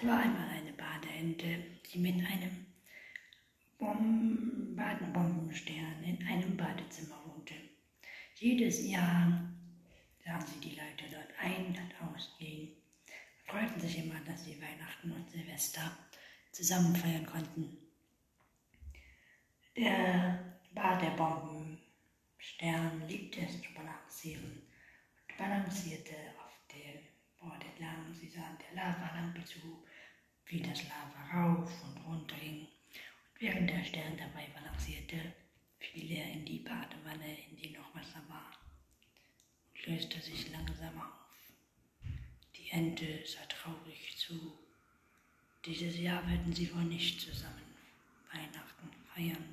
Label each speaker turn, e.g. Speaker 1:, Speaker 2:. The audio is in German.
Speaker 1: Es war einmal eine Badeente, die mit einem Bom Badenbombenstern in einem Badezimmer wohnte. Jedes Jahr sahen sie die Leute dort ein und ausgehen freuten sich immer, dass sie Weihnachten und Silvester zusammen feiern konnten. Der Bad der Bombenstern liebte es zu balancieren und balancierte auf dem Bord entlang. Sie sahen der Lavalampe zu, wie das Lava rauf und runter ging. Und während der Stern dabei balancierte, fiel er in die Badewanne, in die noch Wasser war, und löste sich langsam auf. Die Ente sah traurig zu. Dieses Jahr würden sie wohl nicht zusammen Weihnachten feiern.